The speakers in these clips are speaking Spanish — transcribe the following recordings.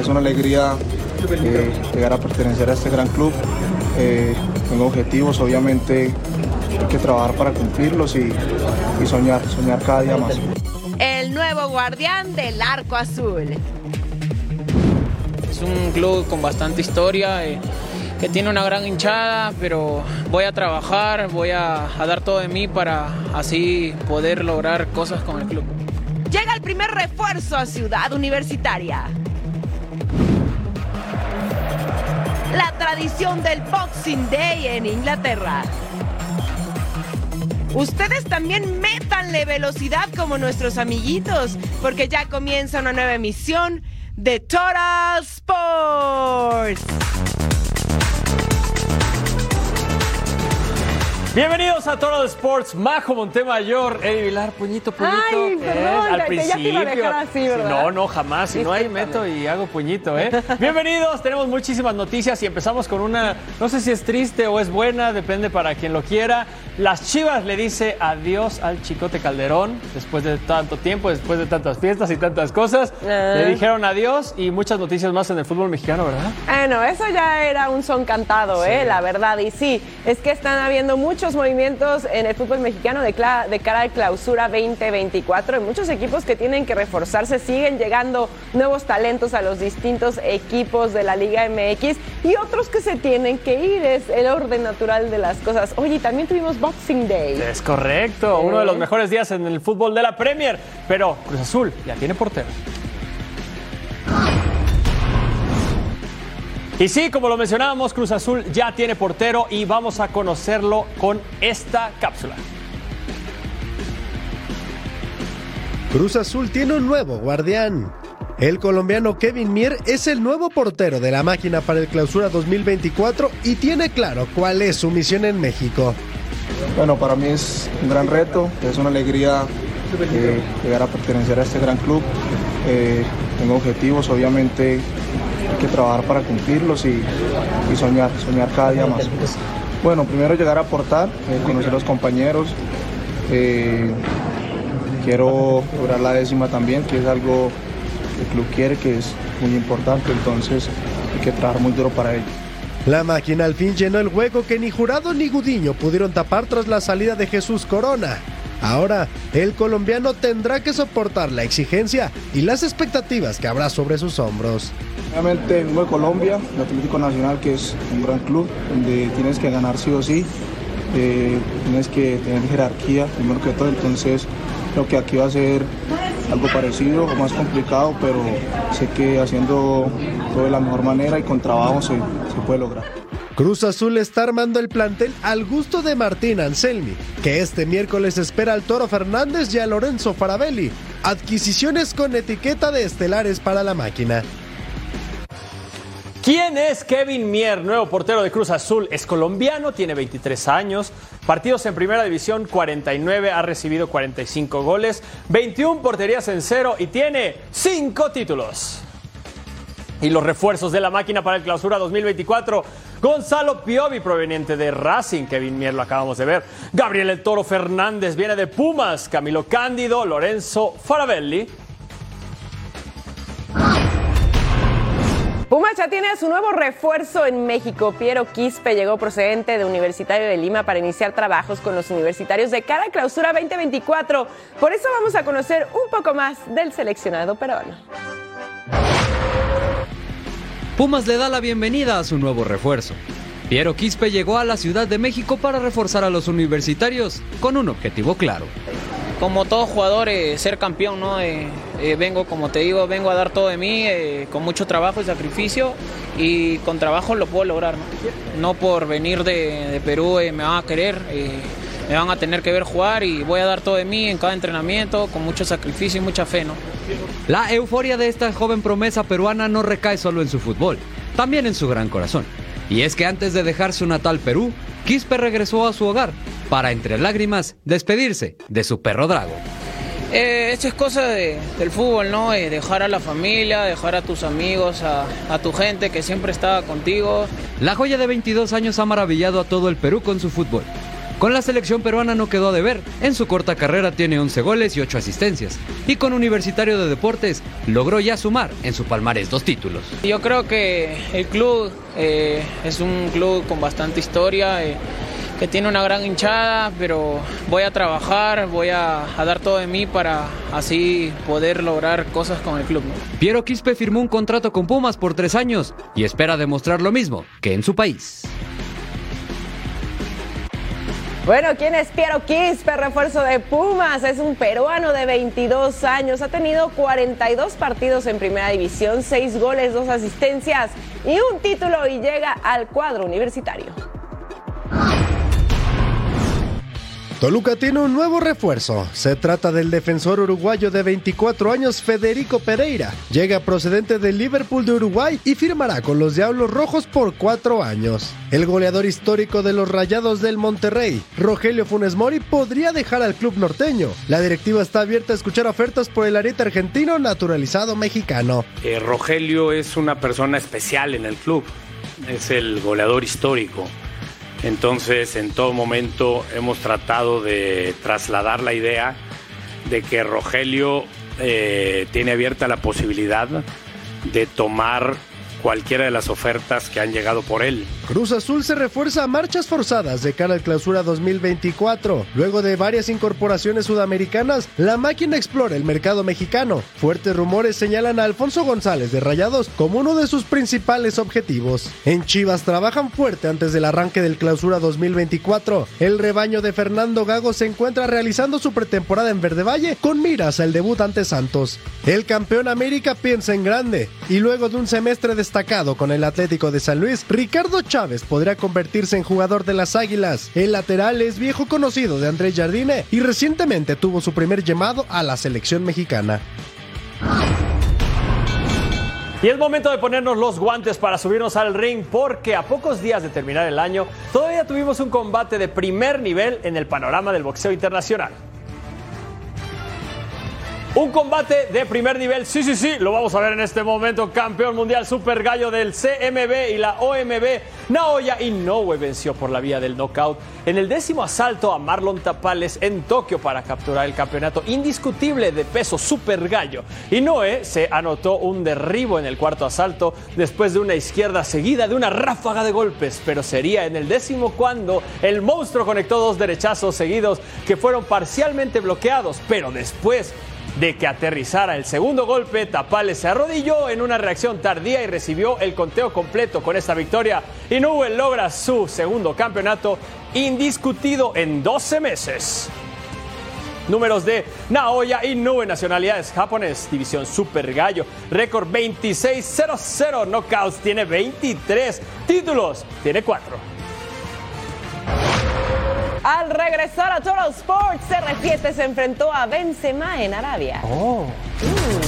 Es una alegría eh, llegar a pertenecer a este gran club. Eh, tengo objetivos, obviamente hay que trabajar para cumplirlos y, y soñar, soñar cada día más. El nuevo guardián del arco azul. Es un club con bastante historia, eh, que tiene una gran hinchada, pero voy a trabajar, voy a, a dar todo de mí para así poder lograr cosas con el club. Llega el primer refuerzo a Ciudad Universitaria. La tradición del Boxing Day en Inglaterra. Ustedes también métanle velocidad como nuestros amiguitos, porque ya comienza una nueva emisión de Total Sports. Bienvenidos a Toro de Sports, Majo Montemayor, Eddie Vilar, puñito, puñito. Ay, perdón, al que ya te iba a principio. dejar así, ¿verdad? No, no, jamás. Si no hay, meto y hago puñito, ¿eh? Bienvenidos, tenemos muchísimas noticias y empezamos con una, no sé si es triste o es buena, depende para quien lo quiera. Las Chivas le dice adiós al Chicote Calderón, después de tanto tiempo, después de tantas fiestas y tantas cosas. Ah. Le dijeron adiós y muchas noticias más en el fútbol mexicano, ¿verdad? Bueno, eso ya era un son cantado, ¿eh? la verdad. Y sí, es que están habiendo muchos movimientos en el fútbol mexicano de, cara al clausura 2024. Hay muchos equipos que tienen que reforzarse, siguen llegando nuevos talentos a los distintos equipos de la Liga MX y otros que se tienen que ir. Es el orden natural de las cosas. Oye, también tuvimos Boxing Day. Es correcto, uno de los mejores días en el fútbol de la Premier, pero Cruz Azul ya tiene portero. Y sí, como lo mencionábamos, Cruz Azul ya tiene portero y vamos a conocerlo con esta cápsula. Cruz Azul tiene un nuevo guardián. El colombiano Kevin Mier es el nuevo portero de la máquina para el clausura 2024 y tiene claro cuál es su misión en México. Bueno, para mí es un gran reto, es una alegría eh, llegar a pertenecer a este gran club. Eh, tengo objetivos, obviamente hay que trabajar para cumplirlos y, y soñar, soñar cada día más. Bueno, primero llegar a aportar, eh, conocer a los compañeros. eh, quiero lograr la décima también, que es algo que el club quiere, que es muy importante, entonces hay que trabajar muy duro para ello. La máquina al fin llenó el hueco que ni Jurado ni Gudiño pudieron tapar tras la salida de Jesús Corona. Ahora, el colombiano tendrá que soportar la exigencia y las expectativas que habrá sobre sus hombros. Obviamente vengo de Colombia, el Atlético Nacional, que es un gran club, donde tienes que ganar sí o sí, eh, tienes que tener jerarquía, primero que todo, entonces creo que aquí va a ser algo parecido o más complicado, pero sé que haciendo todo de la mejor manera y con trabajo se, se puede lograr. Cruz Azul está armando el plantel al gusto de Martín Anselmi, que este miércoles espera al Toro Fernández y a Lorenzo Farabelli. Adquisiciones con etiqueta de estelares para la máquina. ¿Quién es Kevin Mier, nuevo portero de Cruz Azul? Es colombiano, tiene 23 años, partidos en primera división 49, ha recibido 45 goles, 21 porterías en cero y tiene 5 títulos. Y los refuerzos de la máquina para el clausura 2024. Gonzalo Piovi, proveniente de Racing, Kevin Mier lo acabamos de ver. Gabriel El Toro Fernández viene de Pumas. Camilo Cándido, Lorenzo Farabelli. Pumas ya tiene a su nuevo refuerzo en México. Piero Quispe llegó procedente de Universitario de Lima para iniciar trabajos con los universitarios de cara a clausura 2024. Por eso vamos a conocer un poco más del seleccionado peruano. Pumas le da la bienvenida a su nuevo refuerzo. Piero Quispe llegó a la Ciudad de México para reforzar a los universitarios con un objetivo claro. Como todo jugador, eh, ser campeón, ¿no? Eh, eh, vengo, como te digo, vengo a dar todo de mí, con mucho trabajo y sacrificio, y con trabajo lo puedo lograr, ¿no? No por venir de, de Perú me van a querer, me van a tener que ver jugar y voy a dar todo de mí en cada entrenamiento, con mucho sacrificio y mucha fe, ¿no? La euforia de esta joven promesa peruana no recae solo en su fútbol, también en su gran corazón. Y es que antes de dejar su natal Perú, Quispe regresó a su hogar para, entre lágrimas, despedirse de su perro Drago. Eh, esto es cosa del fútbol, ¿no? Eh, dejar a la familia, dejar a tus amigos, a, a, tu gente que siempre estaba contigo. La joya de 22 años ha maravillado a todo el Perú con su fútbol. Con la selección peruana no quedó de ver. En su corta carrera tiene 11 goles y 8 asistencias. Y con Universitario de Deportes logró ya sumar en su palmarés dos títulos. Yo creo que el club eh, es un club con bastante historia. Eh, que tiene una gran hinchada, pero voy a trabajar, voy a, dar todo de mí para así poder lograr cosas con el club. Piero Quispe firmó un contrato con Pumas por tres años y espera demostrar lo mismo que en su país. Bueno, ¿quién es Piero Quispe, refuerzo de Pumas? Es un peruano de 22 años. Ha tenido 42 partidos en primera división, 6 goles, 2 asistencias y un título y llega al cuadro universitario. Toluca tiene un nuevo refuerzo. Se trata del defensor uruguayo de 24 años Federico Pereira. Llega procedente del Liverpool de Uruguay y firmará con los Diablos Rojos por cuatro años. El goleador histórico de los Rayados del Monterrey, Rogelio Funes Mori, podría dejar al club norteño. La directiva está abierta a escuchar ofertas por el arete argentino naturalizado mexicano. Eh, Rogelio es una persona especial en el club. Es el goleador histórico entonces, en todo momento hemos tratado de trasladar la idea de que Rogelio eh, tiene abierta la posibilidad de tomar cualquiera de las ofertas que han llegado por él. Cruz Azul se refuerza a marchas forzadas de cara al clausura 2024. Luego de varias incorporaciones sudamericanas, la máquina explora el mercado mexicano. Fuertes rumores señalan a Alfonso González de Rayados como uno de sus principales objetivos. En Chivas trabajan fuerte antes del arranque del clausura 2024. El rebaño de Fernando Gago se encuentra realizando su pretemporada en Verde Valle con miras al debut ante Santos. El campeón América piensa en grande y luego de un semestre de destacado con el Atlético de San Luis, Ricardo Chávez podría convertirse en jugador de las Águilas. El lateral es viejo conocido de Andrés Jardine y recientemente tuvo su primer llamado a la selección mexicana. Y es momento de ponernos los guantes para subirnos al ring porque a pocos días de terminar el año todavía tuvimos un combate de primer nivel en el panorama del boxeo internacional. Un combate de primer nivel, sí, sí, sí, lo vamos a ver en este momento. Campeón mundial super gallo del CMB y la OMB, Naoya Inoue venció por la vía del knockout en el décimo asalto a Marlon Tapales en Tokio para capturar el campeonato indiscutible de peso super gallo. Inoue se anotó un derribo en el cuarto asalto después de una izquierda seguida de una ráfaga de golpes, pero sería en el décimo cuando el monstruo conectó dos derechazos seguidos que fueron parcialmente bloqueados, pero después de que aterrizara el segundo golpe, Tapales se arrodilló en una reacción tardía y recibió el conteo completo con esta victoria. Inoue logra su segundo campeonato indiscutido en 12 meses. Números de Naoya Inoue, nacionalidades japonés, división Super Gallo, récord 26-0-0, knockouts tiene 23, títulos tiene 4. Al regresar a Total Sports, CR7 se enfrentó a Benzema en Arabia. Oh. Mm.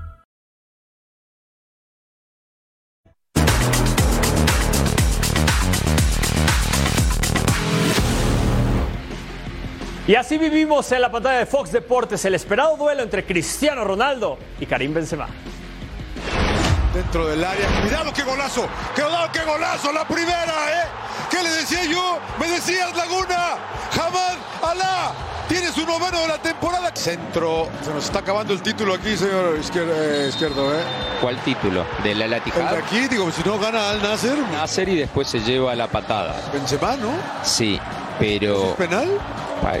Y así vivimos en la pantalla de Fox Deportes el esperado duelo entre Cristiano Ronaldo y Karim Benzema. Dentro del área. Cuidado, qué golazo. Cuidado, qué golazo. La primera, ¿eh? ¿Qué le decía yo? Me decías, Laguna. Jamás, Alá. Tiene su noveno de la temporada. Centro. Se nos está acabando el título aquí, señor izquierdo, eh, izquierdo ¿eh? ¿Cuál título? ¿De la El de Latijada? aquí, digo, si no gana Al Nasser. Nasser y después se lleva la patada. Benzema, ¿no? Sí, pero... ¿Penal?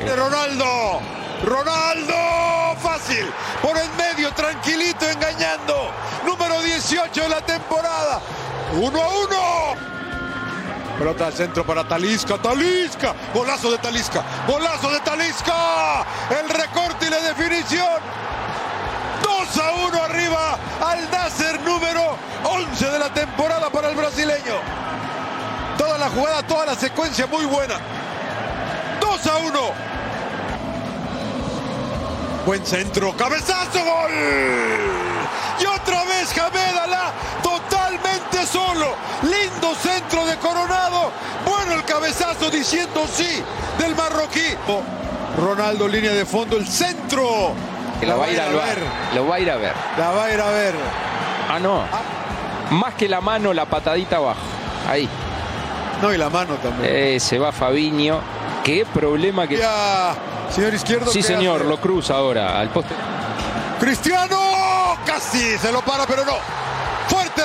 De Ronaldo. Ronaldo. Fácil. Por el medio, tranquilito, engañando. Número 18 de la temporada. 1 a 1. Pelota al centro para Talisca. Talisca. Golazo de Talisca. Golazo de Talisca. El recorte y la definición. 2 a 1 arriba al Nasser número 11 de la temporada para el brasileño. Toda la jugada, toda la secuencia muy buena. 2 a 1. Buen centro, cabezazo, gol. Y otra vez Hamed Alá, totalmente solo. Lindo centro de Coronado. Bueno el cabezazo diciendo sí del marroquí. Ronaldo, línea de fondo, el centro. Que lo va a ir a ver. Lo va a ir a ver. La va a ir a ver. Ah, no. Más que la mano, la patadita abajo. Ahí. No, y la mano también. Eh, se va Fabiño. Qué problema que... Ya, señor izquierdo. Sí, ¿qué señor, hace? lo cruza ahora al poste. Cristiano, casi se lo para, pero no. Fuerte.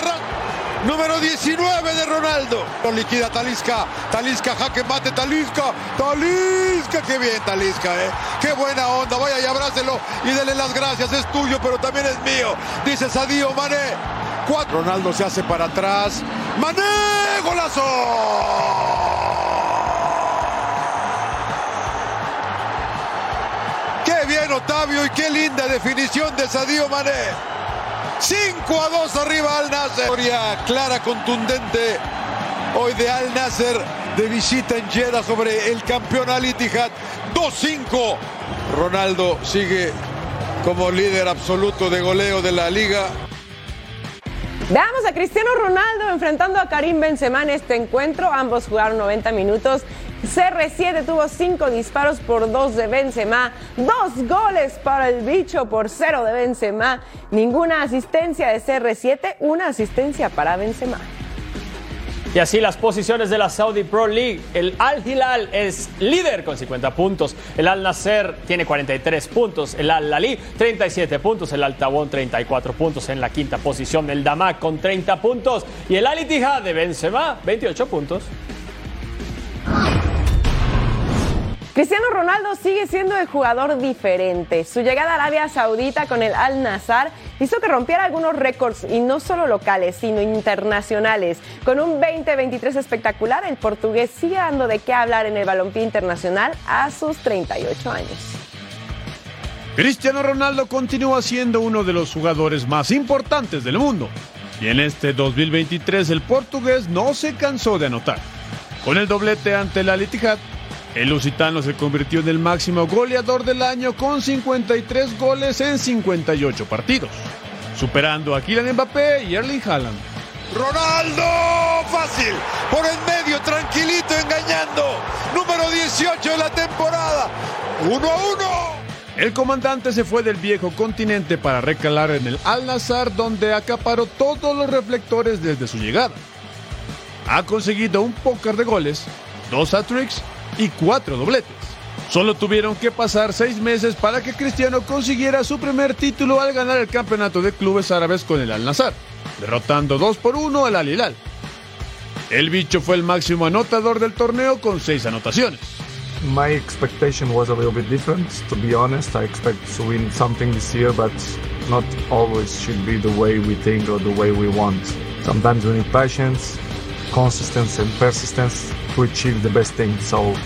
Número 19 de Ronaldo. Lo liquida Talisca. Talisca, jaque mate, Talisca. Talisca, qué bien Talisca, eh. Qué buena onda. Vaya y abrácelo y dele las gracias. Es tuyo, pero también es mío. Dice Sadio Mané. Cuatro. Ronaldo se hace para atrás. Mané, golazo. Otavio y qué linda definición de Sadio Mané. 5 a 2 arriba Al Nasser. Victoria clara, contundente. Hoy de Al Nasser de visita en Jeddah sobre el campeón Al Ittihad. 2-5. Ronaldo sigue como líder absoluto de goleo de la liga. Veamos a Cristiano Ronaldo enfrentando a Karim Benzema en este encuentro. Ambos jugaron 90 minutos. CR7 tuvo 5 disparos por 2 de Benzema, 2 goles para el bicho por 0 de Benzema, ninguna asistencia de CR7, una asistencia para Benzema. Y así las posiciones de la Saudi Pro League. El Al Hilal es líder con 50 puntos. El Al Nasser tiene 43 puntos. El Al Lali 37 puntos. El Al Tabón 34 puntos en la quinta posición. El Damak con 30 puntos. Y el Al Ittihad de Benzema 28 puntos. Cristiano Ronaldo sigue siendo el jugador diferente. Su llegada a Arabia Saudita con el Al Nassr hizo que rompiera algunos récords y no solo locales, sino internacionales. Con un 2023 espectacular, el portugués sigue dando de qué hablar en el balompié internacional a sus 38 años. Cristiano Ronaldo continúa siendo uno de los jugadores más importantes del mundo. Y en este 2023 el portugués no se cansó de anotar. Con el doblete ante el Al Ittihad, el lusitano se convirtió en el máximo goleador del año con 53 goles en 58 partidos, superando a Kylian Mbappé y Erling Haaland. Ronaldo, fácil, por el medio, tranquilito, engañando. Número 18 de la temporada. 1 a 1. El comandante se fue del viejo continente para recalar en el Al Nassr donde acaparó todos los reflectores desde su llegada. Ha conseguido un póker de goles, dos hat-tricks y cuatro dobletes. Solo tuvieron que pasar seis meses para que Cristiano consiguiera su primer título al ganar el campeonato de clubes árabes con el Al Nassr, derrotando 2 por 1 al Al Hilal. El bicho fue el máximo anotador del torneo con seis anotaciones. My expectation was a little bit different, to be honest. I expect to win something this year, but not always should be the way we think or the way we want. Sometimes we need patience, consistency, and persistence to achieve the best thing. So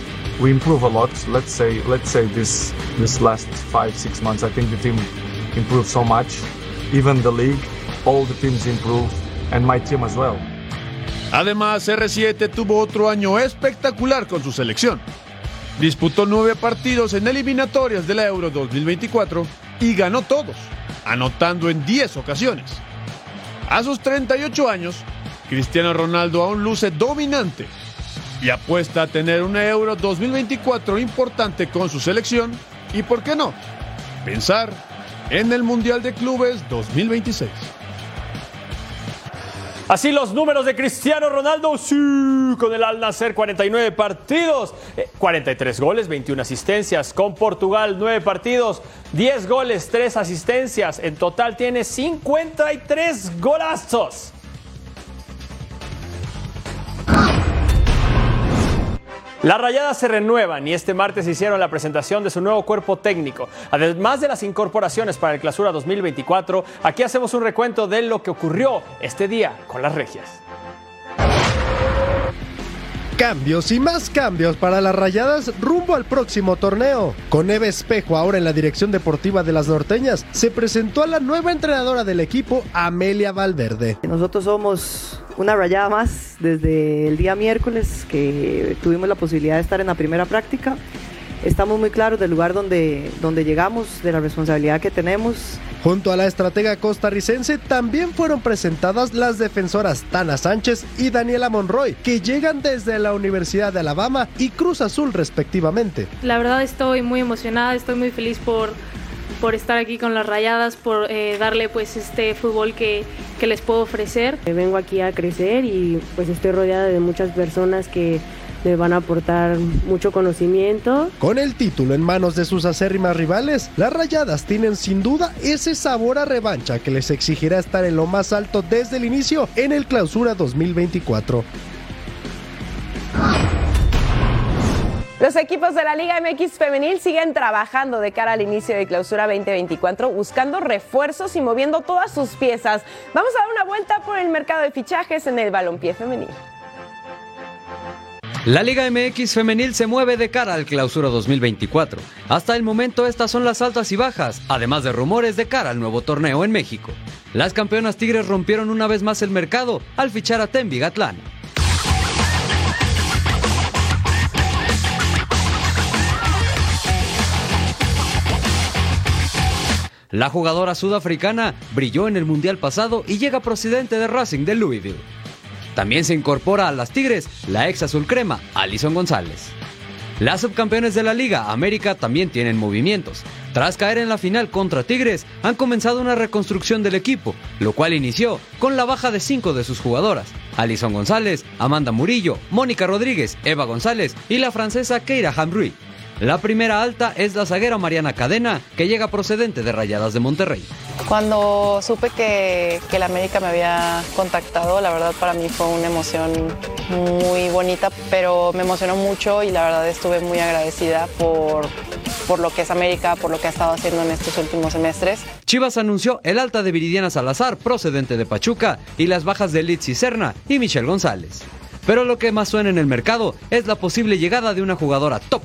we improve a lot. Let's say, let's say this this last five six months, I think the team improved so much. Even the league, all the teams improved, and my team as well. Además, R7 tuvo otro año espectacular con su selección. Disputó nueve partidos en eliminatorias de la Euro 2024 y ganó todos, anotando en 10 ocasiones. A sus 38 años, Cristiano Ronaldo aún luce dominante. y apuesta a tener un Euro 2024 importante con su selección y, ¿por qué no?, pensar en el Mundial de Clubes 2026. Así los números de Cristiano Ronaldo, sí, con el Al Nacer 49 partidos, 43 eh, goles, 21 asistencias. Con Portugal 9 partidos, 10 goles, 3 asistencias. En total tiene 53 golazos. Las rayadas se renuevan y este martes hicieron la presentación de su nuevo cuerpo técnico. Además de las incorporaciones para el Clausura 2024, aquí hacemos un recuento de lo que ocurrió este día con las regias. Cambios y más cambios para las rayadas rumbo al próximo torneo. Con Eve Espejo ahora en la dirección deportiva de las norteñas, se presentó a la nueva entrenadora del equipo, Amelia Valverde. Nosotros somos una rayada más desde el día miércoles que tuvimos la posibilidad de estar en la primera práctica. Estamos muy claros del lugar donde, donde llegamos, de la responsabilidad que tenemos. Junto a la estratega costarricense también fueron presentadas las defensoras Tana Sánchez y Daniela Monroy, que llegan desde la Universidad de Alabama y Cruz Azul respectivamente. La verdad estoy muy emocionada, estoy muy feliz por por estar aquí con las rayadas, por eh, darle pues este fútbol que, que les puedo ofrecer. Vengo aquí a crecer y pues estoy rodeada de muchas personas que me van a aportar mucho conocimiento. Con el título en manos de sus acérrimas rivales, las rayadas tienen sin duda ese sabor a revancha que les exigirá estar en lo más alto desde el inicio en el clausura 2024. Los equipos de la Liga MX Femenil siguen trabajando de cara al inicio de clausura 2024, buscando refuerzos y moviendo todas sus piezas. Vamos a dar una vuelta por el mercado de fichajes en el balompié femenil. La Liga MX femenil se mueve de cara al clausura 2024. Hasta el momento estas son las altas y bajas, además de rumores de cara al nuevo torneo en México. Las campeonas Tigres rompieron una vez más el mercado al fichar a Tembi Gatlán. La jugadora sudafricana brilló en el Mundial pasado y llega procedente de Racing de Louisville. También se incorpora a las Tigres la ex azul crema, Alison González. Las subcampeones de la Liga América también tienen movimientos. Tras caer en la final contra Tigres, han comenzado una reconstrucción del equipo, lo cual inició con la baja de cinco de sus jugadoras: Alison González, Amanda Murillo, Mónica Rodríguez, Eva González y la francesa Keira Hamrui. La primera alta es la zaguera Mariana Cadena, que llega procedente de Rayadas de Monterrey. Cuando supe que, que la América me había contactado, la verdad para mí fue una emoción muy bonita, pero me emocionó mucho y la verdad estuve muy agradecida por, por lo que es América, por lo que ha estado haciendo en estos últimos semestres. Chivas anunció el alta de Viridiana Salazar, procedente de Pachuca, y las bajas de Litz Serna y Michelle González. Pero lo que más suena en el mercado es la posible llegada de una jugadora top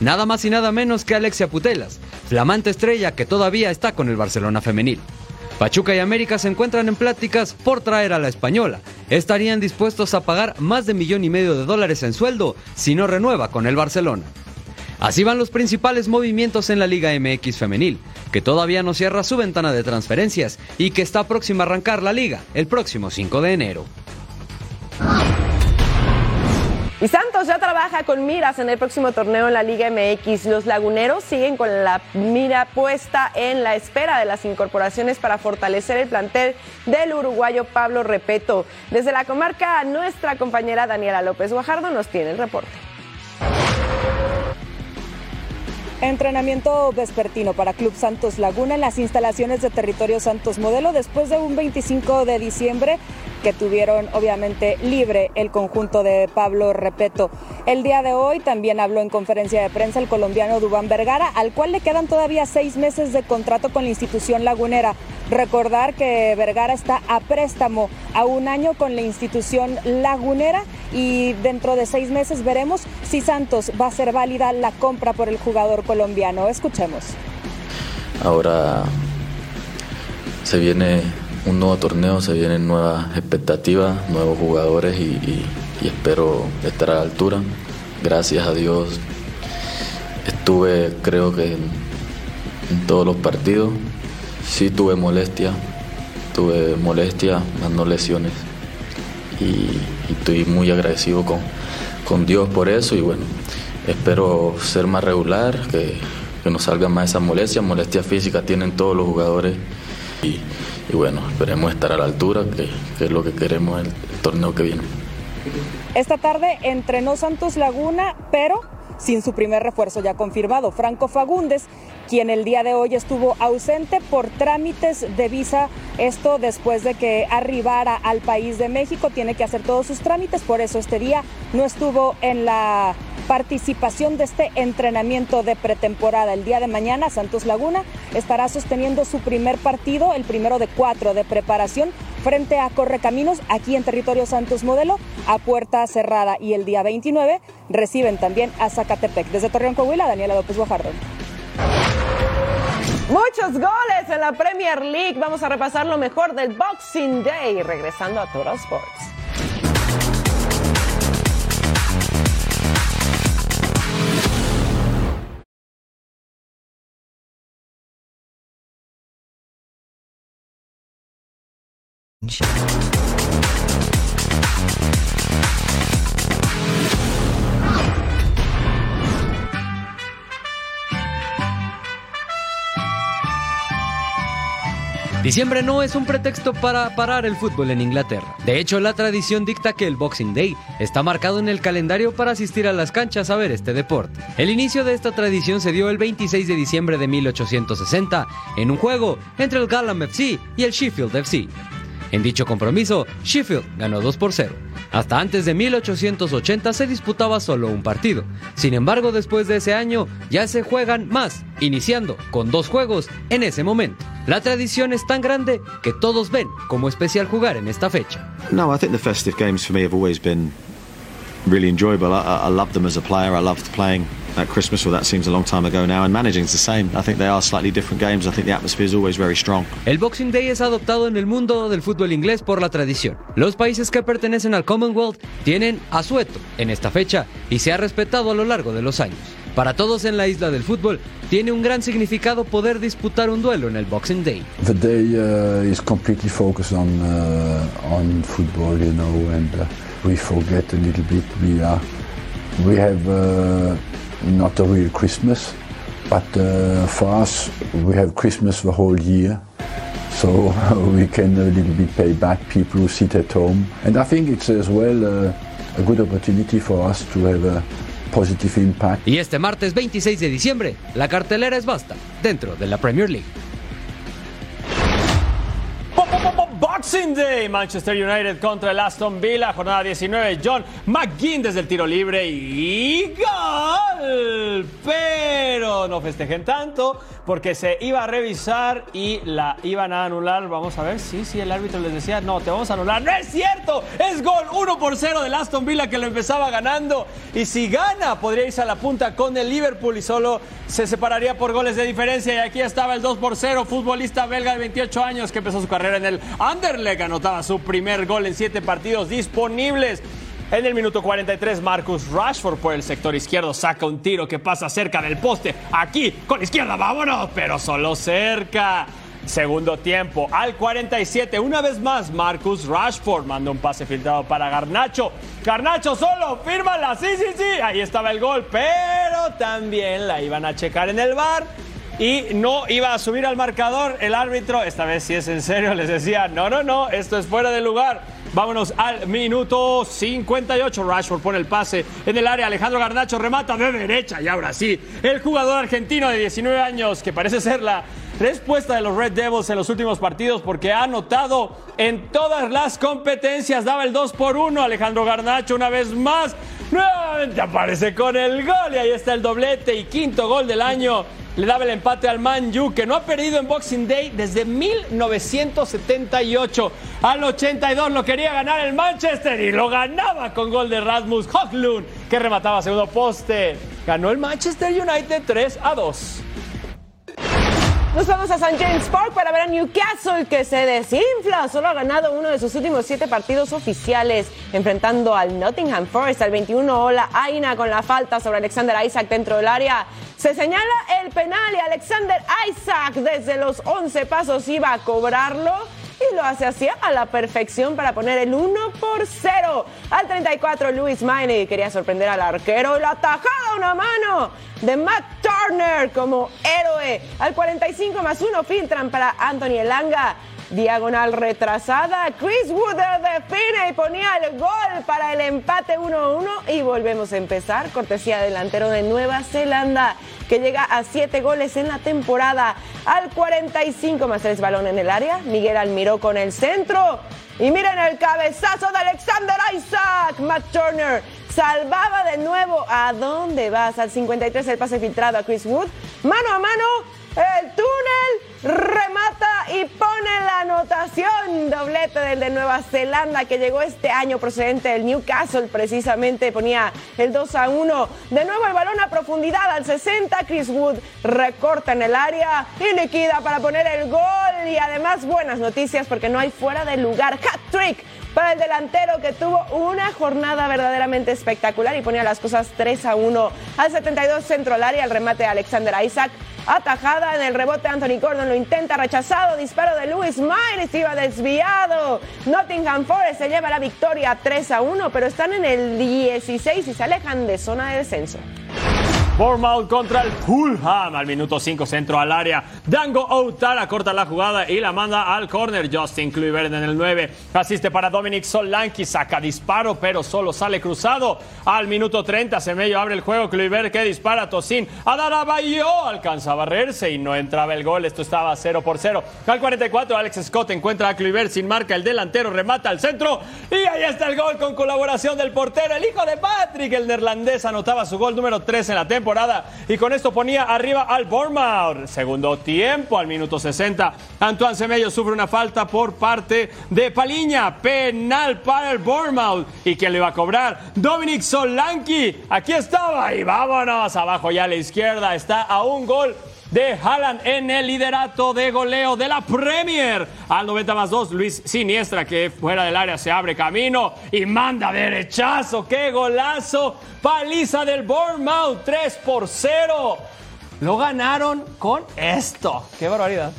nada más y nada menos que Alexia Putelas, flamante estrella que todavía está con el Barcelona femenil. Pachuca y América se encuentran en pláticas por traer a la española. Estarían dispuestos a pagar más de millón y medio de dólares en sueldo si no renueva con el Barcelona. Así van los principales movimientos en la Liga MX femenil, que todavía no cierra su ventana de transferencias y que está próxima a arrancar la liga el próximo 5 de enero. Y Santos ya trabaja con miras en el próximo torneo en la Liga MX. Los laguneros siguen con la mira puesta en la espera de las incorporaciones para fortalecer el plantel del uruguayo Pablo Repeto. Desde la comarca, nuestra compañera Daniela López Guajardo nos tiene el reporte. Entrenamiento vespertino para Club Santos Laguna en las instalaciones de Territorio Santos Modelo después de un 25 de diciembre que tuvieron obviamente libre el conjunto de Pablo Repeto. El día de hoy también habló en conferencia de prensa el colombiano Dubán Vergara, al cual le quedan todavía seis meses de contrato con la institución lagunera. Recordar que Vergara está a préstamo a un año con la institución lagunera y dentro de seis meses veremos si Santos va a ser válida la compra por el jugador colombiano. Escuchemos. Ahora se viene un nuevo torneo, se vienen nuevas expectativas, nuevos jugadores y, espero estar a la altura. Gracias a Dios estuve creo que en, todos los partidos. Sí tuve molestia, tuve molestia, más no lesiones. Y, estoy muy agradecido con, con Dios por eso y bueno, espero ser más regular, que, que nos salgan más esas molestias, molestias físicas tienen todos los jugadores. Y, bueno, esperemos estar a la altura, que, que es lo que queremos el, el torneo que viene. Esta tarde entrenó Santos Laguna, pero sin su primer refuerzo ya confirmado, Franco Fagundes, quien el día de hoy estuvo ausente por trámites de visa, esto después de que arribara al país de México, tiene que hacer todos sus trámites, por eso este día no estuvo en la participación de este entrenamiento de pretemporada. El día de mañana Santos Laguna estará sosteniendo su primer partido, el primero de cuatro de preparación frente a Correcaminos aquí en territorio Santos Modelo a puerta cerrada y el día 29 reciben también a Zacatepec. Desde Torreón, Coahuila, Daniela López Guajardo. Muchos goles en la Premier League. Vamos a repasar lo mejor del Boxing Day regresando a Total Sports. Diciembre no es un pretexto para parar el fútbol en Inglaterra. De hecho, la tradición dicta que el Boxing Day está marcado en el calendario para asistir a las canchas a ver este deporte. El inicio de esta tradición se dio el 26 de diciembre de 1860 en un juego entre el Gallam FC y el Sheffield FC. En dicho compromiso, Sheffield ganó 2 por 0. Hasta antes de 1880 se disputaba solo un partido. Sin embargo, después de ese año ya se juegan más, iniciando con dos juegos en ese momento. La tradición es tan grande que todos ven como especial jugar en esta fecha. No, I think the festive games for me have always been really enjoyable. I, I loved them as a player. I loved playing at Christmas, well, that seems a long time ago now, and managing's the same. I think they are slightly different games. I think the atmosphere is always very strong. El Boxing Day es adoptado en el mundo del fútbol inglés por la tradición. Los países que pertenecen al Commonwealth tienen asueto en esta fecha y se ha respetado a lo largo de los años. Para todos en la isla del fútbol, tiene un gran significado poder disputar un duelo en el Boxing Day. The day uh, is completely focused on uh, on football, you know, and uh, we forget a little bit. We are we have uh, not a real Christmas, but uh, for us we have Christmas the whole year. So we can a little bit pay back people who sit at home, and I think it's as well uh, a good opportunity for us to have a positive impact. Y este martes 26 de diciembre, la cartelera es basta dentro de la Premier League. Boxing Day, Manchester United contra el Aston Villa, jornada 19, John McGinn desde el tiro libre y gol. Pero no festejen tanto porque se iba a revisar y la iban a anular. Vamos a ver, sí, sí, el árbitro les decía, no, te vamos a anular. No es cierto, es gol 1 por 0 del Aston Villa que lo empezaba ganando y si gana podría irse a la punta con el Liverpool y solo se separaría por goles de diferencia y aquí estaba el 2 por 0, futbolista belga de 28 años que empezó su carrera en el Anderlecht, anotaba su primer gol en 7 partidos disponibles. En el minuto 43, Marcus Rashford por el sector izquierdo saca un tiro que pasa cerca del poste. Aquí, con la izquierda, vámonos, pero solo cerca. Segundo tiempo, al 47, una vez más, Marcus Rashford manda un pase filtrado para Garnacho. Garnacho solo, fírmala, sí, sí, sí. Ahí estaba el gol, pero también la iban a checar en el bar y no iba a subir al marcador. El árbitro, esta vez si es en serio, les decía, no, no, no, esto es fuera de lugar. Vámonos al minuto 58. Rashford pone el pase en el área. Alejandro Garnacho remata de derecha. Y ahora sí, el jugador argentino de 19 años, que parece ser la respuesta de los Red Devils en los últimos partidos, porque ha anotado en todas las competencias. Daba el 2 por 1. Alejandro Garnacho una vez más. Nuevamente aparece con el gol. Y ahí está el doblete y quinto gol del año le daba el empate al Man U, que no ha perdido en Boxing Day desde 1978. Al 82 lo quería ganar el Manchester y lo ganaba con gol de Rasmus Hoglund, que remataba segundo poste. Ganó el Manchester United 3 a 2. Nos vamos a St. James Park para ver a Newcastle que se desinfla. Solo ha ganado uno de sus últimos siete partidos oficiales, enfrentando al Nottingham Forest al 21. Hola, Aina con la falta sobre Alexander Isaac dentro del área. Se señala el penal y Alexander Isaac desde los 11 pasos iba a cobrarlo. Y lo hace así a la perfección para poner el 1 por 0. Al 34, Luis Miney quería sorprender al arquero y la tajada una mano de Matt Turner como héroe. Al 45 más 1 filtran para Anthony Elanga. Diagonal retrasada, Chris Wooder define y ponía el gol para el empate 1-1 y volvemos a empezar. Cortesía delantero de Nueva Zelanda que llega a 7 goles en la temporada. Al 45 más 3 balón en el área, Miguel Almiró con el centro. Y miren el cabezazo de Alexander Isaac. Matt Turner salvaba de nuevo. ¿A dónde vas? Al 53 el pase filtrado a Chris Wood. Mano a mano, el túnel remata y pone la anotación. Doblete del de Nueva Zelanda que llegó este año procedente del Newcastle. Precisamente ponía el 2 a 1. De nuevo el balón a profundidad al 60. Chris Wood recorta en el área y liquida para poner el gol. Y además buenas noticias porque no hay fuera de lugar. Hat trick para el delantero que tuvo una jornada verdaderamente espectacular y ponía las cosas 3 a 1 al 72 centro al área, el remate de Alexander Isaac. Atajada en el rebote, Anthony Gordon lo intenta, rechazado, disparo de Lewis Myers, iba desviado. Nottingham Forest se lleva la victoria 3 a 1, pero están en el 16 y se alejan de zona de descenso. Bournemouth contra el Fulham al minuto 5 centro al área. Dango Outala corta la jugada y la manda al corner. Justin Kluivert en el 9 asiste para Dominic Solanki, saca disparo pero solo sale cruzado. Al minuto 30 Semello abre el juego. Kluivert que dispara a Tosin. Adarabayo alcanza a barrerse y no entraba el gol. Esto estaba 0 por 0. Al 44 Alex Scott encuentra a Kluivert sin marca. El delantero remata al centro y ahí está el gol con colaboración del portero. El hijo de Patrick, el neerlandés, anotaba su gol número 3 en la temporada y con esto ponía arriba al Bournemouth. Segundo tiempo al minuto 60. Antoine Semello sufre una falta por parte de Paliña. Penal para el Bournemouth. ¿Y quién le va a cobrar? Dominic Solanki. Aquí estaba y vámonos. Abajo ya a la izquierda está a un gol de Haaland en el liderato de goleo de la Premier. Al 90 más 2, Luis Siniestra, que fuera del área se abre camino y manda derechazo. ¡Qué golazo! Paliza del Bournemouth, 3 por 0. Lo ganaron con esto. ¡Qué barbaridad!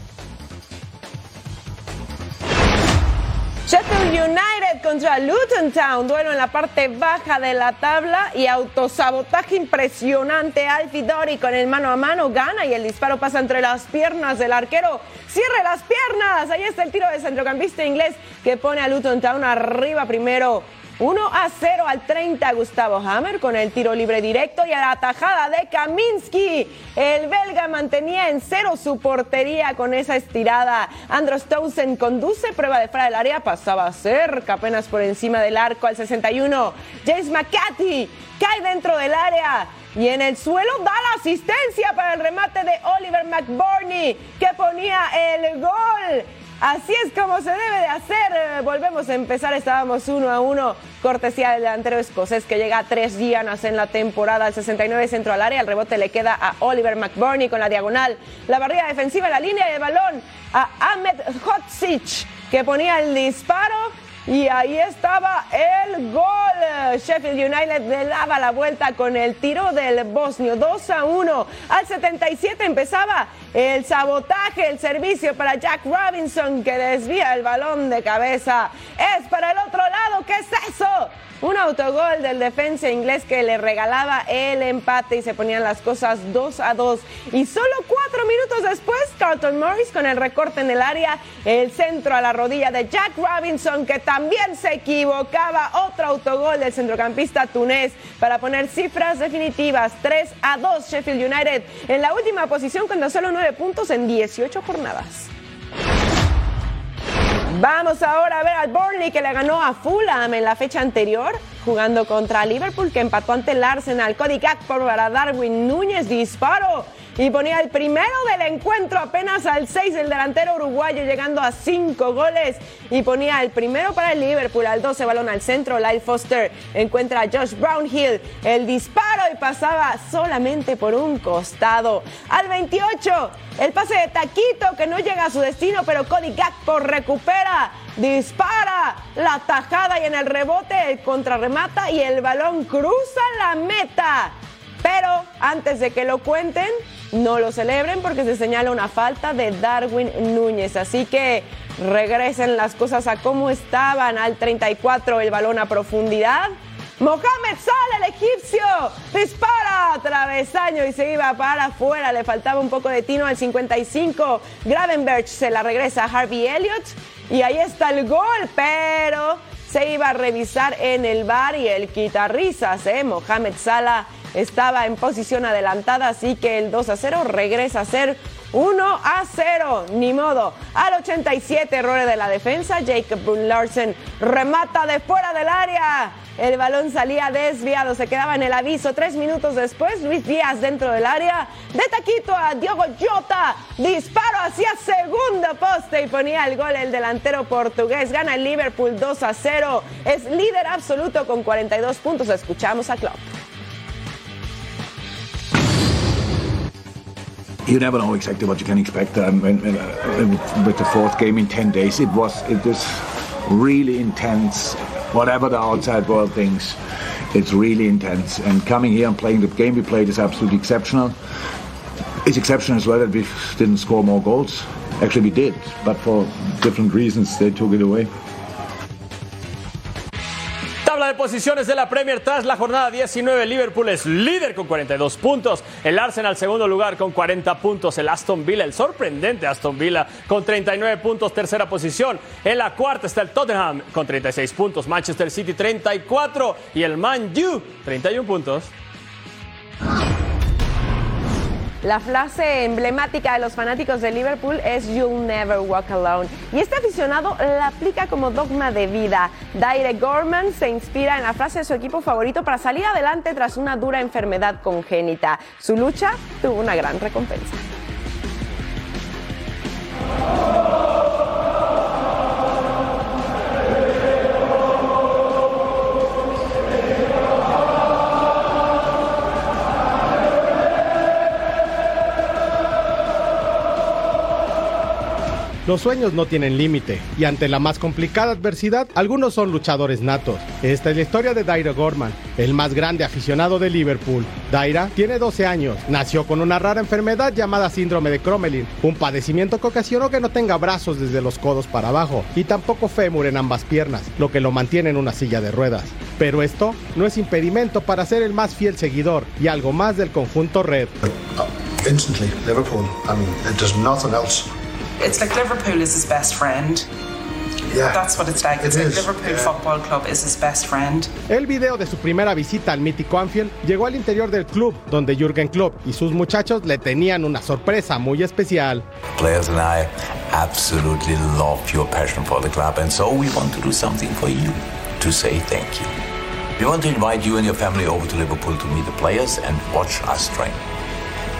Sheffield United contra Luton Town, duelo en la parte baja de la tabla y autosabotaje impresionante. Alfidori con el mano a mano gana y el disparo pasa entre las piernas del arquero. Cierre las piernas. Ahí está el tiro del centrocampista inglés que pone a Luton Town arriba primero 1 a 0 al 30 Gustavo Hammer con el tiro libre directo y a la tajada de Kaminsky. El belga mantenía en cero su portería con esa estirada. Andros Townsend conduce, prueba de fuera del área, pasaba cerca apenas por encima del arco al 61. James McCarthy cae dentro del área. Y en el suelo da la asistencia para el remate de Oliver McBurney, que ponía el gol. Así es como se debe de hacer. Volvemos a empezar. Estábamos uno a uno. Cortesía del delantero escocés que llega a tres dianas en la temporada. El 69 centro al área. El rebote le queda a Oliver McBurney con la diagonal. La barrida defensiva, la línea de balón a Ahmed Hotsic que ponía el disparo. Y ahí estaba el gol. Sheffield United le daba la vuelta con el tiro del bosnio. 2 a 1. Al 77 empezaba el sabotaje, el servicio para Jack Robinson que desvía el balón de cabeza. Es para el otro lado. ¿Qué es eso? Un autogol del defensa inglés que le regalaba el empate y se ponían las cosas 2 a 2. Y solo cuatro minutos después, Carlton Morris con el recorte en el área, el centro a la rodilla de Jack Robinson que también se equivocaba. Otro autogol del centrocampista tunés para poner cifras definitivas. 3 a 2 Sheffield United en la última posición con tan solo 9 puntos en 18 jornadas. Vamos ahora a ver al Burnley que le ganó a Fulham en la fecha anterior, jugando contra Liverpool que empató ante el Arsenal. Cody Gakpo para Darwin Núñez, disparo y ponía el primero del encuentro apenas al 6 el delantero uruguayo llegando a 5 goles. Y ponía el primero para el Liverpool al 12 balón al centro Lyle Foster. Encuentra a Josh Brownhill el disparo y pasaba solamente por un costado. Al 28 el pase de Taquito que no llega a su destino pero Cody Gakpo recupera dispara la tajada y en el rebote el contrarremata y el balón cruza la meta pero antes de que lo cuenten, no lo celebren porque se señala una falta de Darwin Núñez. Así que regresen las cosas a como estaban al 34 el balón a profundidad. Mohamed Salah, el egipcio, dispara travesaño y se iba para afuera. Le faltaba un poco de tino al 55. Gravenberch se la regresa a Harvey Elliott y ahí está el gol, pero se iba a revisar en el bar y el quita risas, ¿eh? Mohamed Salah estaba en posición adelantada, así que el 2 a 0 regresa a ser 1 a 0, ni modo. Al 87, errores de la defensa, Jacob Larsen remata de fuera del área. El balón salía desviado, se quedaba en el aviso. Tres minutos después, Luis Díaz dentro del área. De taquito a Diogo Jota. Disparo hacia segundo poste y ponía el gol el delantero portugués. Gana el Liverpool 2 a 0. Es líder absoluto con 42 puntos. Escuchamos a Klopp. You never know exactly what you can expect um, when, uh, with the fourth game in 10 days. It was it was really intense. Whatever the outside world thinks, it's really intense. And coming here and playing the game we played is absolutely exceptional. It's exceptional as well that we didn't score more goals. Actually, we did, but for different reasons, they took it away. Tabla de posiciones de la Premier tras la jornada 19. Liverpool es líder con 42 puntos. El Arsenal segundo lugar con 40 puntos. El Aston Villa, el sorprendente Aston Villa con 39 puntos, tercera posición. En la cuarta está el Tottenham con 36 puntos. Manchester City 34 y el Man U 31 puntos. La frase emblemática de los fanáticos de Liverpool es You'll never walk alone. Y este aficionado la aplica como dogma de vida. Daire Gorman se inspira en la frase de su equipo favorito para salir adelante tras una dura enfermedad congénita. Su lucha tuvo una gran recompensa. Los sueños no tienen límite y ante la más complicada adversidad, algunos son luchadores natos. Esta es la historia de Daira Gorman, el más grande aficionado de Liverpool. Daira tiene 12 años, nació con una rara enfermedad llamada síndrome de Cromelin, un padecimiento que ocasionó que no tenga brazos desde los codos para abajo y tampoco fémur en ambas piernas, lo que lo mantiene en una silla de ruedas. Pero esto no es impedimento para ser el más fiel seguidor y algo más del conjunto red. Else. It's like Liverpool is his best friend. Yeah. That's what it's like. It It's like Liverpool yeah. Football Club is his best friend. El video de su primera visita al mítico Anfield llegó al interior del club, donde Jürgen Klopp y sus muchachos le tenían una sorpresa muy especial. Players and I absolutely love your passion for the club, and so we want to do something for you to say thank you. We want to invite you and your family over to Liverpool to meet the players and watch us train.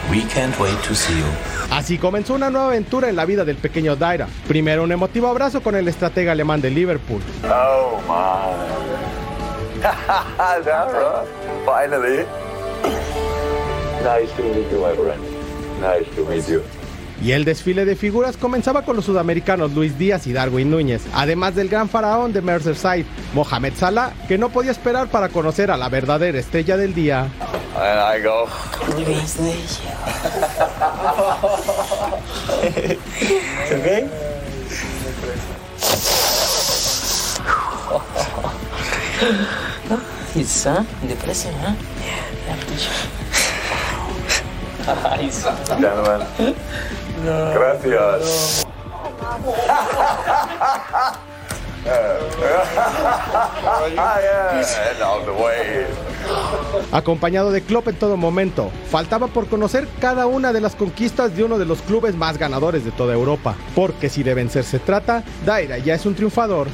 We can't wait to see you. Así comenzó una nueva aventura en la vida del pequeño Daira. Primero un emotivo abrazo con el estratega alemán de Liverpool. Oh my. Dara, finally. Nice to meet you, my friend. Nice to meet you. Y el desfile de figuras comenzaba con los sudamericanos Luis Díaz y Darwin Núñez, además del gran faraón de Merseyside, Mohamed Salah, que no podía esperar para conocer a la verdadera estrella del día. Huh? Gentlemen. Gracias. the way. Acompañado de Klopp en todo momento, faltaba por conocer cada una de las conquistas de uno de los clubes más ganadores de toda Europa, porque si de vencer se trata, Daira ya es un triunfador.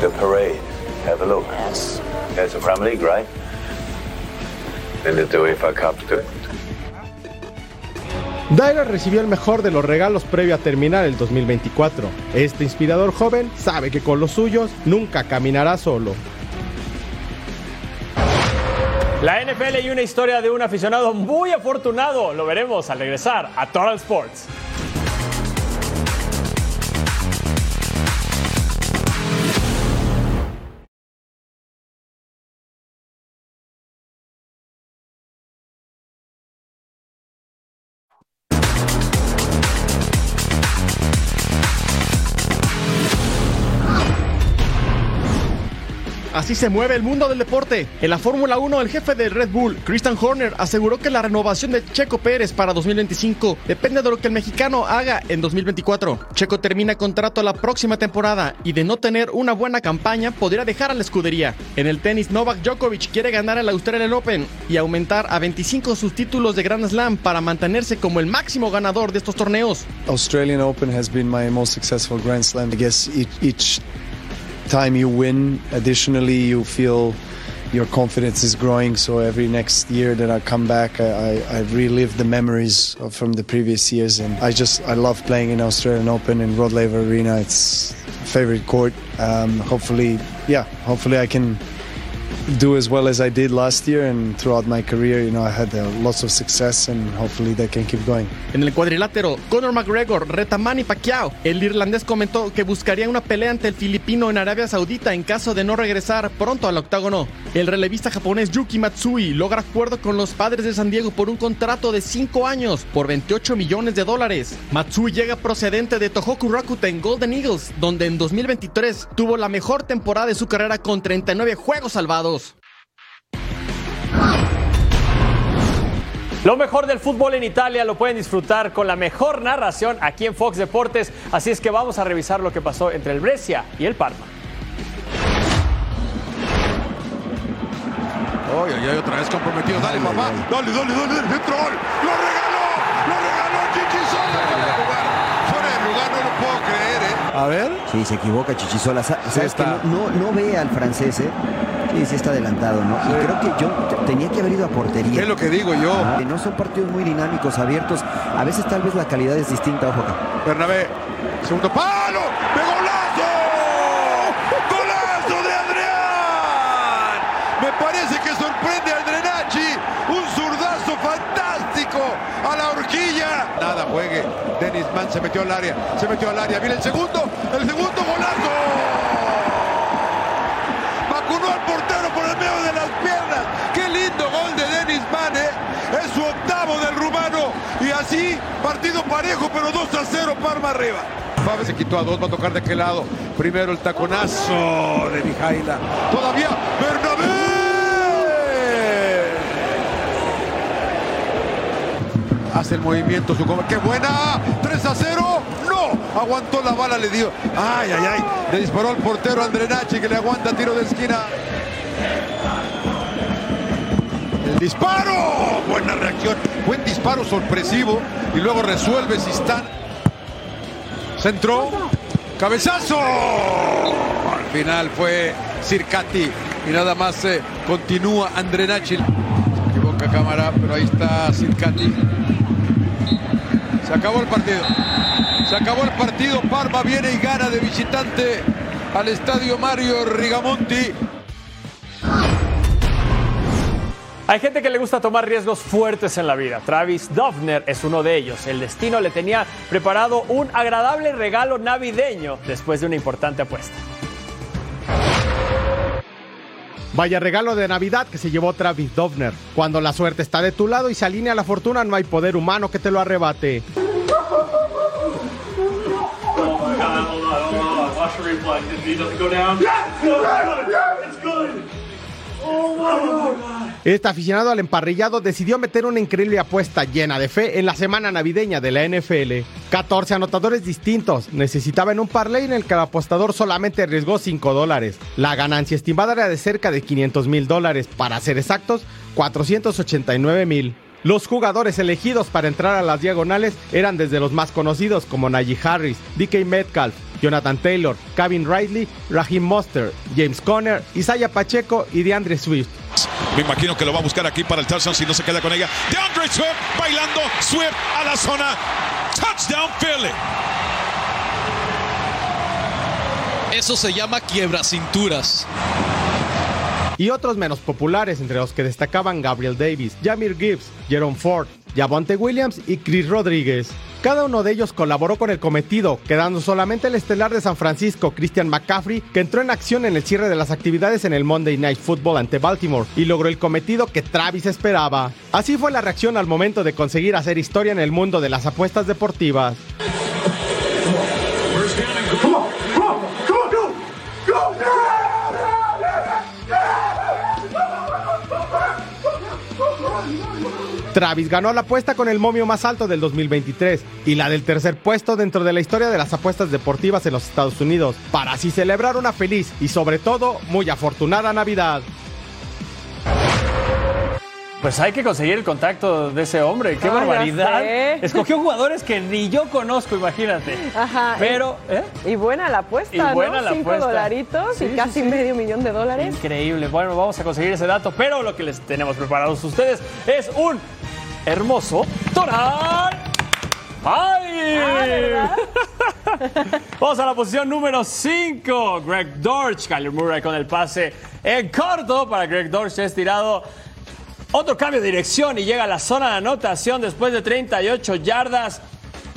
The parade. Have a look. It's a Premier League, right? And the UEFA Cup. Daira recibió el mejor de los regalos previo a terminar el 2024. Este inspirador joven sabe que con los suyos nunca caminará solo. La NFL y una historia de un aficionado muy afortunado. Lo veremos al regresar a Total Sports. Así se mueve el mundo del deporte. En la Fórmula 1, el jefe del Red Bull, Christian Horner, aseguró que la renovación de Checo Pérez para 2025 depende de lo que el mexicano haga en 2024. Checo termina contrato la próxima temporada y de no tener una buena campaña podría dejar a la escudería. En el tenis, Novak Djokovic quiere ganar el Australian Open y aumentar a 25 sus títulos de Grand Slam para mantenerse como el máximo ganador de estos torneos. Australian Open has been my most successful Grand Slam. I guess each, each time you win, additionally, you feel your confidence is growing. So every next year that I come back, I, I, I relive the memories of, from the previous years, and I just I love playing in Australian Open in Rod Laver Arena. It's favorite court. Um, hopefully, yeah, hopefully I can do as well as I did last year and throughout my career, you know, I had uh, lots of success and hopefully they can keep going. En el cuadrilátero, Conor McGregor reta Manny Pacquiao. El irlandés comentó que buscaría una pelea ante el filipino en Arabia Saudita en caso de no regresar pronto al octágono. El relevista japonés Yuki Matsui logra acuerdo con los padres de San Diego por un contrato de 5 años por 28 millones de dólares. Matsui llega procedente de Tohoku Rakuten Golden Eagles, donde en 2023 tuvo la mejor temporada de su carrera con 39 juegos salvados. Lo mejor del fútbol en Italia lo pueden disfrutar con la mejor narración aquí en Fox Deportes, así es que vamos a revisar lo que pasó entre el Brescia y el Parma. Oye, ay, ay, otra vez comprometido. Dale, papá. Dale, dale, dale. Entró gol. Lo regaló. Lo regaló Chichisola. Fuera de lugar, no lo puedo creer, ¿eh? A ver. Sí, se equivoca Chichisola. Sa- Sabes que está. no, no, no ve al francés, ¿eh? Sí está adelantado, ¿no? Y creo que yo tenía que haber ido a portería. Es lo que digo yo. Ah, No son partidos muy dinámicos, abiertos. A veces tal vez la calidad es distinta, ojo acá. Bernabé. Segundo palo. ¡De golazo! ¡Golazo de Adrián! Me parece que sorprende a Adrenachi. Un zurdazo fantástico a la horquilla. Nada, juegue. Denis Mann se metió al área. Se metió al área. Viene el segundo. El segundo golazo. Vacunó al portero por el medio de las piernas. Qué lindo gol de Denis Mann, ¿eh? Es su octavo del rumano. Y así, partido parejo, pero 2 a 0, Parma arriba. Fabe se quitó a dos, va a tocar de aquel lado. Primero el taconazo de Mijaila. Todavía Bernabé. Hace el movimiento su. ¡Qué buena! 3 a 0. Aguantó la bala, le dio. ¡Ay, ay, ay! Le disparó al portero Andrenachi que le aguanta tiro de esquina. El disparo. Buena reacción. Buen disparo sorpresivo. Y luego resuelve Sistán. Centró. Cabezazo. Al final fue Circati. Y nada más eh, continúa Andrenachi. Se equivoca cámara, pero ahí está Circati. Se acabó el partido. Se acabó el partido. Parma viene y gana de visitante al estadio Mario Rigamonti. Hay gente que le gusta tomar riesgos fuertes en la vida. Travis Duffner es uno de ellos. El destino le tenía preparado un agradable regalo navideño después de una importante apuesta. Vaya regalo de Navidad que se llevó Travis Dovner. Cuando la suerte está de tu lado y se alinea la fortuna, no hay poder humano que te lo arrebate. Este aficionado al emparrillado decidió meter una increíble apuesta llena de fe en la semana navideña de la NFL. 14 anotadores distintos. Necesitaban un parlay en el que el apostador solamente arriesgó 5 dólares. La ganancia estimada era de cerca de 500 mil dólares. Para ser exactos, 489 mil. Los jugadores elegidos para entrar a las diagonales eran desde los más conocidos como Najee Harris, DK Metcalf, Jonathan Taylor, Kevin Riley, Raheem Monster, James Conner, Isaiah Pacheco y DeAndre Swift. Me imagino que lo va a buscar aquí para el touchdown si no se queda con ella. DeAndre Swift bailando. Swift a la zona. Touchdown Philly. Eso se llama quiebra cinturas. Y otros menos populares, entre los que destacaban Gabriel Davis, Jamir Gibbs, Jerome Ford, Javonte Williams y Chris Rodríguez. Cada uno de ellos colaboró con el cometido, quedando solamente el estelar de San Francisco, Christian McCaffrey, que entró en acción en el cierre de las actividades en el Monday Night Football ante Baltimore y logró el cometido que Travis esperaba. Así fue la reacción al momento de conseguir hacer historia en el mundo de las apuestas deportivas. Travis ganó la apuesta con el momio más alto del 2023 y la del tercer puesto dentro de la historia de las apuestas deportivas en los Estados Unidos, para así celebrar una feliz y sobre todo muy afortunada Navidad. Pues hay que conseguir el contacto de ese hombre. ¡Qué Ah, barbaridad! Escogió jugadores que ni yo conozco, imagínate. Ajá. Pero, ¿eh? Y buena la apuesta, Y buena ¿no? la Cinco apuesta. dolaritos Sí, y sí, casi sí. medio millón de dólares. Increíble. Bueno, vamos a conseguir ese dato, pero lo que les tenemos preparados a ustedes es un hermoso Toral. ¡Ay! Vamos a la posición número 5. Greg Dortch. Kyler Murray con el pase en corto para Greg Dortch. Es tirado. Otro cambio de dirección y llega a la zona de anotación después de 38 yardas.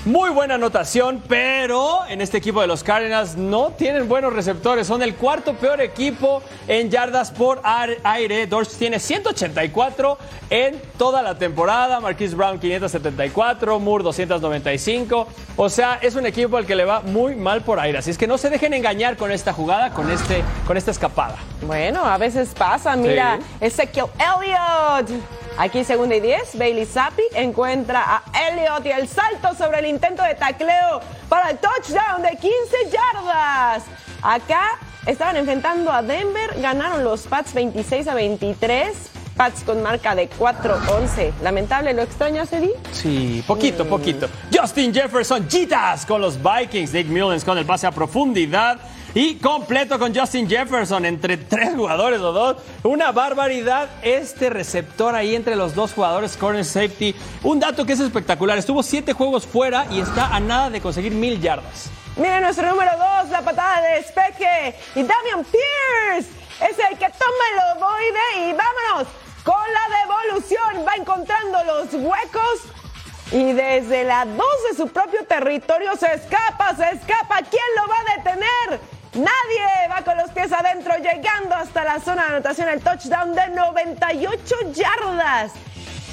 Muy buena anotación, pero en este equipo de los Cardinals no tienen buenos receptores. Son el cuarto peor equipo en yardas por aire. Dortch tiene 184 en toda la temporada. Marquise Brown 574, Moore 295. O sea, es un equipo al que le va muy mal por aire. Así es que no se dejen engañar con esta jugada, con, este, con esta escapada. Bueno, a veces pasa. Mira, Ezekiel Elliott. Aquí segunda y 10, Bailey Zappi encuentra a Elliott y el salto sobre el intento de tacleo para el touchdown de 15 yardas. Acá estaban enfrentando a Denver, ganaron los Pats 26 a 23. Pats con marca de 4-11. Lamentable, ¿lo extrañas, Eddie? Sí, poquito, poquito. Justin Jefferson, Chitas con los Vikings. Nick Mullens con el pase a profundidad. Y completo con Justin Jefferson entre tres jugadores o dos. Una barbaridad este receptor ahí entre los dos jugadores, corner safety. Un dato que es espectacular. Estuvo siete juegos fuera y está a nada de conseguir mil yardas. Mira nuestro número 2, la patada de despeje. Y Damian Pierce es el que toma el ovoide y vámonos con la devolución. Va encontrando los huecos y desde la 2 de su propio territorio se escapa, se escapa. ¿Quién lo va a detener? Nadie va con los pies adentro, llegando hasta la zona de anotación, el touchdown de 98 yardas.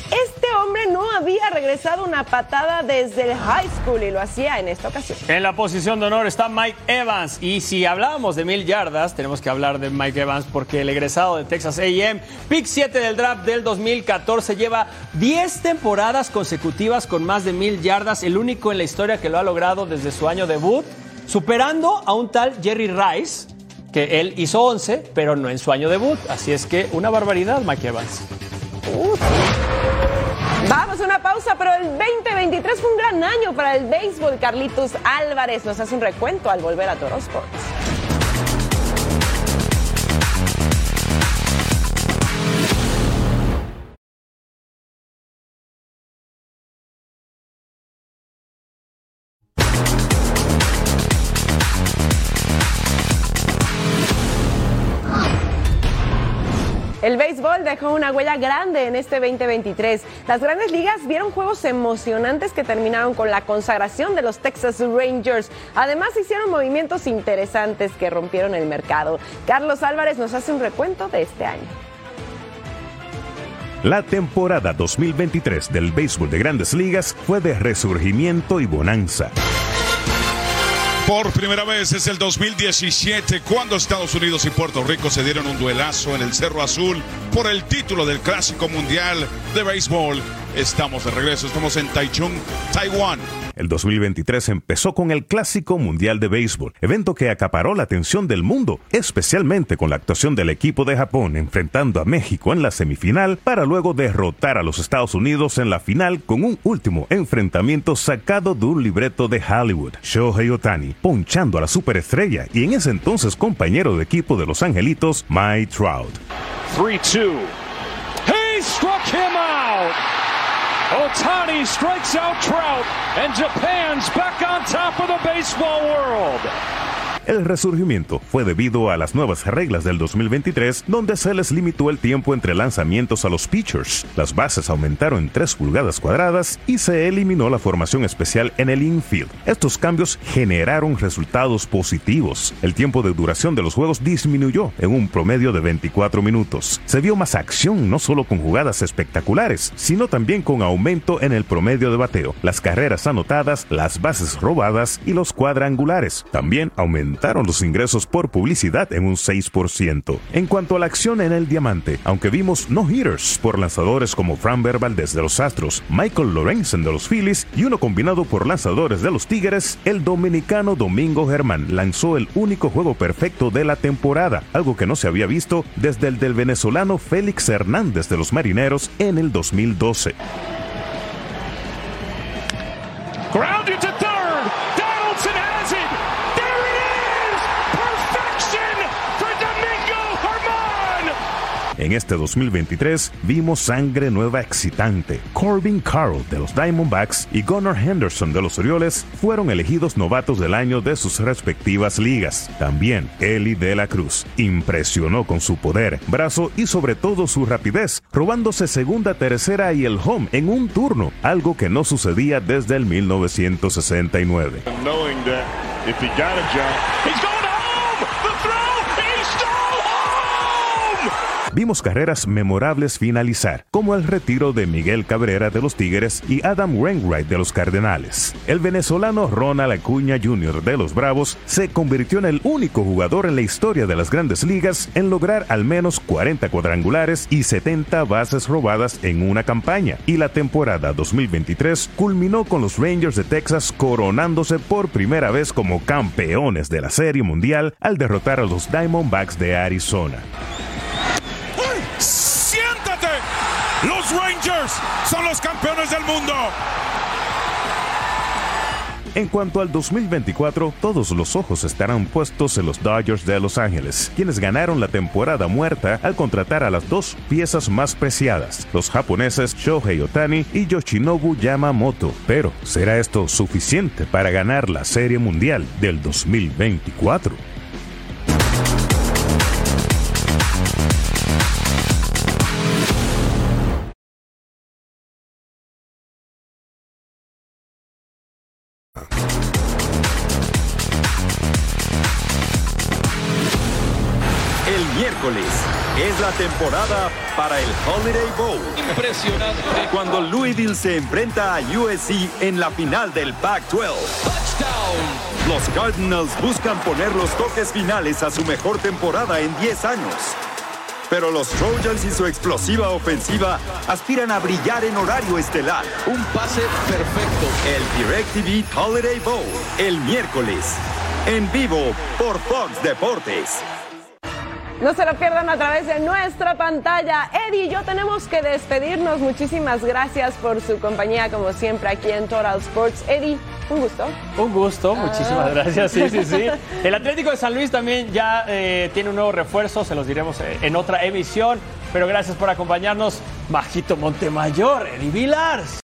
Este hombre no había regresado una patada desde el high school y lo hacía en esta ocasión. En la posición de honor está Mike Evans. Y si hablábamos de mil yardas, tenemos que hablar de Mike Evans porque el egresado de Texas AM, pick 7 del draft del 2014, lleva 10 temporadas consecutivas con más de mil yardas, el único en la historia que lo ha logrado desde su año debut, superando a un tal Jerry Rice, que él hizo 11, pero no en su año debut. Así es que una barbaridad, Mike. Vamos a una pausa, pero el 2023 fue un gran año para el béisbol. Carlitos Álvarez nos hace un recuento al volver a Toro Sports. Béisbol dejó una huella grande en este 2023. Las grandes ligas vieron juegos emocionantes que terminaron con la consagración de los Texas Rangers. Además hicieron movimientos interesantes que rompieron el mercado. Carlos Álvarez nos hace un recuento de este año. La temporada 2023 del béisbol de grandes ligas fue de resurgimiento y bonanza. Por primera vez es el 2017 cuando Estados Unidos y Puerto Rico se dieron un duelazo en el Cerro Azul por el título del Clásico Mundial de Béisbol. Estamos de regreso, estamos en Taichung, Taiwán. El 2023 empezó con el Clásico Mundial de Béisbol, evento que acaparó la atención del mundo, especialmente con la actuación del equipo de Japón enfrentando a México en la semifinal para luego derrotar a los Estados Unidos en la final con un último enfrentamiento sacado de un libreto de Hollywood. Shohei Otani ponchando a la superestrella y en ese entonces compañero de equipo de Los Angelitos, Mike Trout. 3-2. Otani strikes out Trout, and Japan's back on top of the baseball world. El resurgimiento fue debido a las nuevas reglas del 2023, donde se les limitó el tiempo entre lanzamientos a los pitchers. Las bases aumentaron en 3 pulgadas cuadradas y se eliminó la formación especial en el infield. Estos cambios generaron resultados positivos. El tiempo de duración de los juegos disminuyó en un promedio de 24 minutos. Se vio más acción no solo con jugadas espectaculares, sino también con aumento en el promedio de bateo, las carreras anotadas, las bases robadas y los cuadrangulares. También aumentó aumentaron los ingresos por publicidad en un 6%. En cuanto a la acción en el diamante, aunque vimos no hitters por lanzadores como Fran Valdez de los Astros, Michael Lorenzen de los Phillies y uno combinado por lanzadores de los Tigres, el dominicano Domingo Germán lanzó el único juego perfecto de la temporada, algo que no se había visto desde el del venezolano Félix Hernández de los Marineros en el 2012. En este 2023 vimos sangre nueva excitante. Corbin Carroll de los Diamondbacks y Gunnar Henderson de los Orioles fueron elegidos novatos del año de sus respectivas ligas. También Eli de la Cruz impresionó con su poder, brazo y sobre todo su rapidez, robándose segunda, tercera y el home en un turno, algo que no sucedía desde el 1969. Vimos carreras memorables finalizar, como el retiro de Miguel Cabrera de los Tigres y Adam Wainwright de los Cardenales. El venezolano Ronald Acuña Jr. de los Bravos se convirtió en el único jugador en la historia de las grandes ligas en lograr al menos 40 cuadrangulares y 70 bases robadas en una campaña. Y la temporada 2023 culminó con los Rangers de Texas coronándose por primera vez como campeones de la Serie Mundial al derrotar a los Diamondbacks de Arizona. Rangers son los campeones del mundo. En cuanto al 2024, todos los ojos estarán puestos en los Dodgers de Los Ángeles, quienes ganaron la temporada muerta al contratar a las dos piezas más preciadas, los japoneses Shohei Otani y Yoshinobu Yamamoto. Pero, ¿será esto suficiente para ganar la Serie Mundial del 2024? Temporada para el Holiday Bowl. Impresionante. Cuando Louisville se enfrenta a USC en la final del Pac-12. Los Cardinals buscan poner los toques finales a su mejor temporada en 10 años. Pero los Trojans y su explosiva ofensiva aspiran a brillar en horario estelar. Un pase perfecto. El DirecTV Holiday Bowl, el miércoles. En vivo por Fox Deportes. No se lo pierdan a través de nuestra pantalla. Eddie y yo tenemos que despedirnos. Muchísimas gracias por su compañía, como siempre, aquí en Total Sports. Eddie, un gusto. Un gusto, muchísimas Ah. gracias. Sí, sí, sí. El Atlético de San Luis también ya eh, tiene un nuevo refuerzo, se los diremos eh, en otra emisión. Pero gracias por acompañarnos, Majito Montemayor, Eddie Vilar.